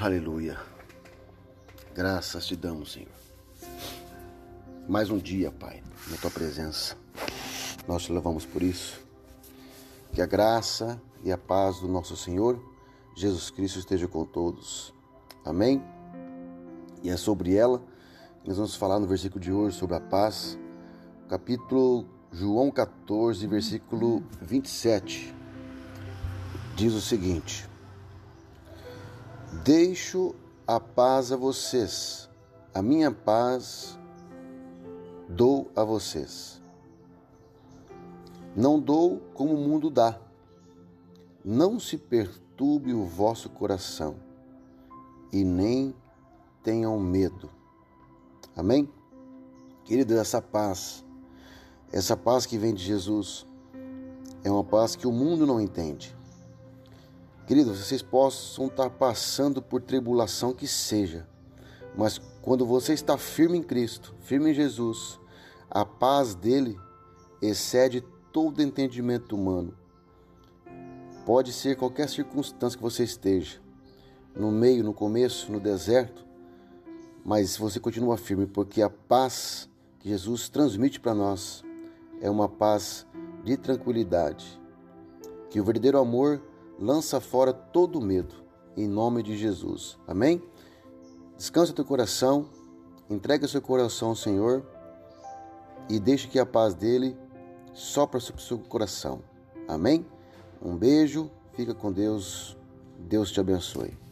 Aleluia. Graças te damos, Senhor. Mais um dia, Pai, na tua presença. Nós te louvamos por isso. Que a graça e a paz do nosso Senhor Jesus Cristo esteja com todos. Amém? E é sobre ela que nós vamos falar no versículo de hoje, sobre a paz. Capítulo João 14, versículo 27. Diz o seguinte: Deixo a paz a vocês, a minha paz dou a vocês. Não dou como o mundo dá. Não se perturbe o vosso coração e nem tenham medo. Amém? Querido, essa paz, essa paz que vem de Jesus, é uma paz que o mundo não entende. Queridos, vocês possam estar passando por tribulação que seja, mas quando você está firme em Cristo, firme em Jesus, a paz dele excede todo entendimento humano. Pode ser qualquer circunstância que você esteja, no meio, no começo, no deserto, mas você continua firme, porque a paz que Jesus transmite para nós é uma paz de tranquilidade. Que o verdadeiro amor lança fora todo medo, em nome de Jesus. Amém? Descansa teu coração, entrega seu coração ao Senhor e deixe que a paz dele sopra sobre o seu coração. Amém? Um beijo, fica com Deus, Deus te abençoe.